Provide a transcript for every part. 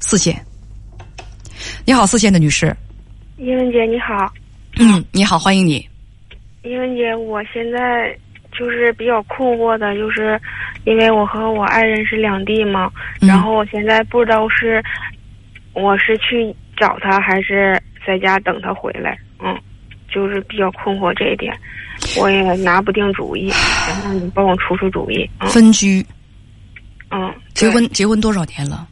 四线。你好，四线的女士。英文姐你好。嗯，你好，欢迎你。英文姐，我现在就是比较困惑的，就是因为我和我爱人是两地嘛，然后我现在不知道是我是去找他还是在家等他回来，嗯，就是比较困惑这一点，我也拿不定主意，然后你帮我出出主意。分居。嗯。结婚结婚多少年了？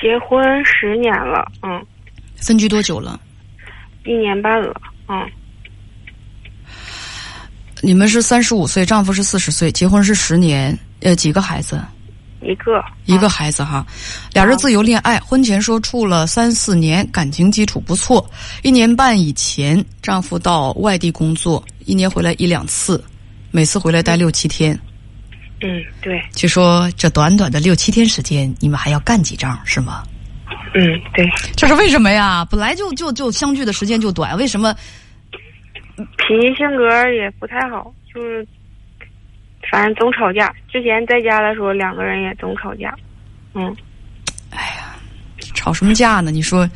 结婚十年了，嗯。分居多久了？一年半了，嗯。你们是三十五岁，丈夫是四十岁，结婚是十年，呃，几个孩子？一个，一个孩子哈。俩人自由恋爱，婚前说处了三四年，感情基础不错。一年半以前，丈夫到外地工作，一年回来一两次，每次回来待六七天。嗯，对。据说这短短的六七天时间，你们还要干几仗是吗？嗯，对。这是为什么呀？本来就就就相聚的时间就短，为什么？脾气性格也不太好，就是反正总吵架。之前在家的时候，两个人也总吵架。嗯，哎呀，吵什么架呢？你说，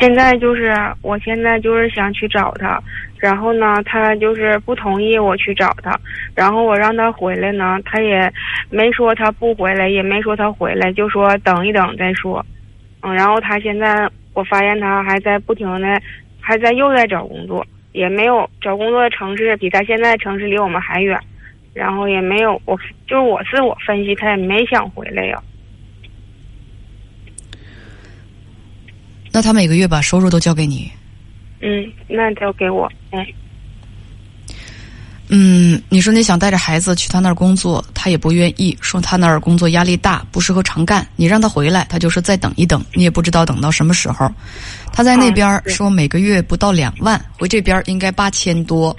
现在就是我现在就是想去找他，然后呢，他就是不同意我去找他，然后我让他回来呢，他也没说他不回来，也没说他回来，就说等一等再说。嗯，然后他现在我发现他还在不停的。还在又在找工作，也没有找工作的城市比他现在城市离我们还远，然后也没有我就是我自我分析，他也没想回来呀。那他每个月把收入都交给你？嗯，那交给我，嗯。嗯，你说你想带着孩子去他那儿工作，他也不愿意，说他那儿工作压力大，不适合常干。你让他回来，他就说再等一等，你也不知道等到什么时候。他在那边说每个月不到两万，回这边应该八千多。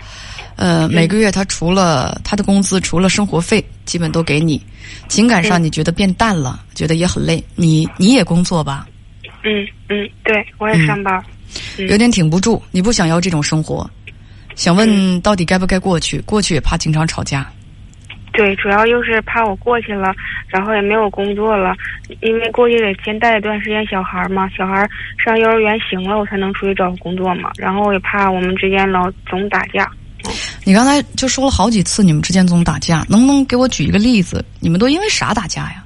呃，每个月他除了他的工资，除了生活费，基本都给你。情感上你觉得变淡了，觉得也很累。你你也工作吧？嗯嗯，对我也上班，有点挺不住。你不想要这种生活？想问到底该不该过去？过去也怕经常吵架。对，主要就是怕我过去了，然后也没有工作了，因为过去得先带一段时间小孩嘛，小孩上幼儿园行了，我才能出去找工作嘛。然后我也怕我们之间老总打架。你刚才就说了好几次你们之间总打架，能不能给我举一个例子？你们都因为啥打架呀？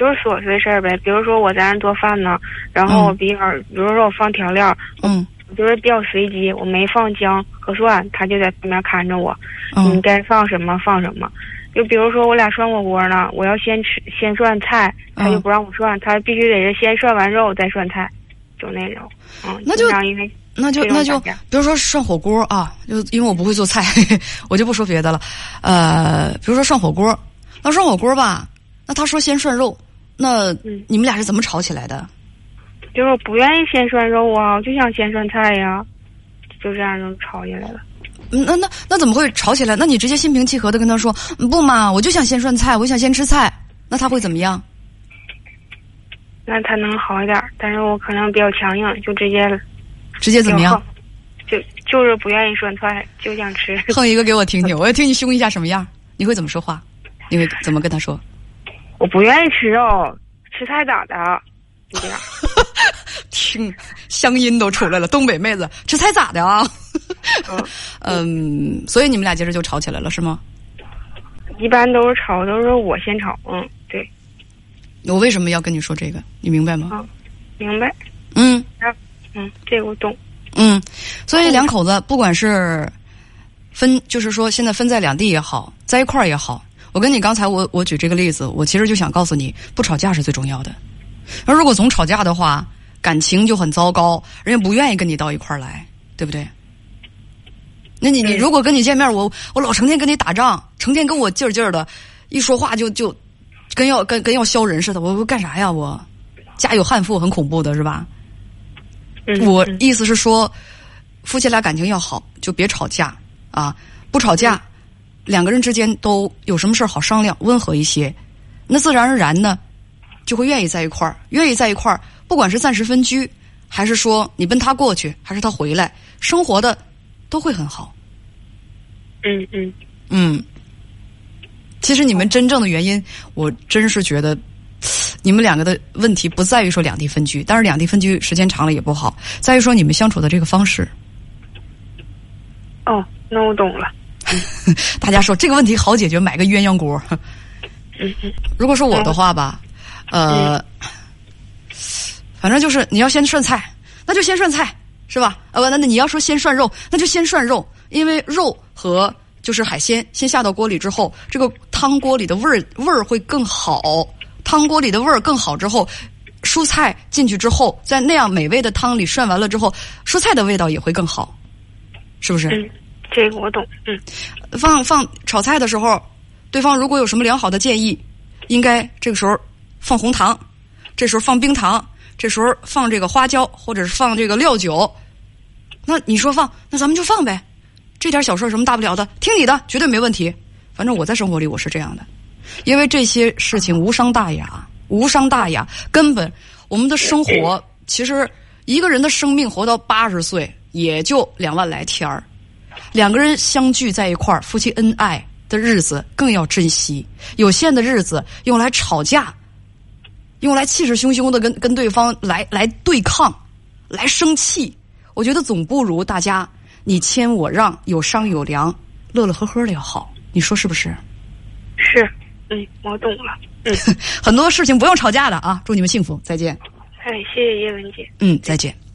就是琐碎事儿呗，比如说我在那做饭呢，然后我比尔，比如说我放调料，嗯。就是比较随机，我没放姜和蒜，他就在旁边看着我。你该放什么放什么。就比如说我俩涮火锅呢，我要先吃先涮菜，他就不让我涮，他必须得是先涮完肉再涮菜，就那种。嗯，那就因为那就那就比如说涮火锅啊，就因为我不会做菜，我就不说别的了。呃，比如说涮火锅，那涮火锅吧，那他说先涮肉，那你们俩是怎么吵起来的？就是不愿意先涮肉啊，我就想先涮菜呀，就这样就吵起来了。那那那怎么会吵起来？那你直接心平气和的跟他说不嘛，我就想先涮菜，我想先吃菜，那他会怎么样？那他能好一点，但是我可能比较强硬，就直接直接怎么样？就就是不愿意涮菜，就想吃。哼一个给我听听，我要听你凶一下什么样？你会怎么说话？你会怎么跟他说？我不愿意吃肉，吃菜咋的？就这样。听，乡音都出来了。东北妹子吃菜咋的啊？嗯，所以你们俩接着就吵起来了，是吗？一般都是吵，都是我先吵。嗯，对。我为什么要跟你说这个？你明白吗？啊，明白。嗯。嗯，这个我懂。嗯，所以两口子不管是分，就是说现在分在两地也好，在一块儿也好，我跟你刚才我我举这个例子，我其实就想告诉你，不吵架是最重要的。而如果总吵架的话，感情就很糟糕，人家不愿意跟你到一块儿来，对不对？那你你如果跟你见面，我我老成天跟你打仗，成天跟我劲儿劲儿的，一说话就就跟要跟跟要削人似的，我我干啥呀？我家有悍妇，很恐怖的是吧？我意思是说，夫妻俩感情要好，就别吵架啊！不吵架，两个人之间都有什么事儿好商量，温和一些，那自然而然呢。就会愿意在一块儿，愿意在一块儿，不管是暂时分居，还是说你奔他过去，还是他回来，生活的都会很好。嗯嗯嗯。其实你们真正的原因，我真是觉得你们两个的问题不在于说两地分居，但是两地分居时间长了也不好，在于说你们相处的这个方式。哦，那我懂了。大家说这个问题好解决，买个鸳鸯锅。如果是我的话吧，呃，反正就是你要先涮菜，那就先涮菜，是吧？呃，不，那那你要说先涮肉，那就先涮肉，因为肉和就是海鲜先下到锅里之后，这个汤锅里的味儿味儿会更好，汤锅里的味儿更好之后。蔬菜进去之后，在那样美味的汤里涮完了之后，蔬菜的味道也会更好，是不是？这个我懂。嗯放放炒菜的时候，对方如果有什么良好的建议，应该这个时候放红糖，这时候放冰糖，这时候放这个花椒，或者是放这个料酒。那你说放，那咱们就放呗，这点小事什么大不了的，听你的，绝对没问题。反正我在生活里我是这样的，因为这些事情无伤大雅，无伤大雅，根本我们的生活其实一个人的生命活到八十岁也就两万来天儿。两个人相聚在一块儿，夫妻恩爱的日子更要珍惜。有限的日子用来吵架，用来气势汹汹的跟跟对方来来对抗，来生气，我觉得总不如大家你谦我让，有商有量，乐乐呵呵的要好。你说是不是？是。嗯，我懂了。嗯，很多事情不用吵架的啊！祝你们幸福，再见。哎，谢谢叶文姐。嗯，再见。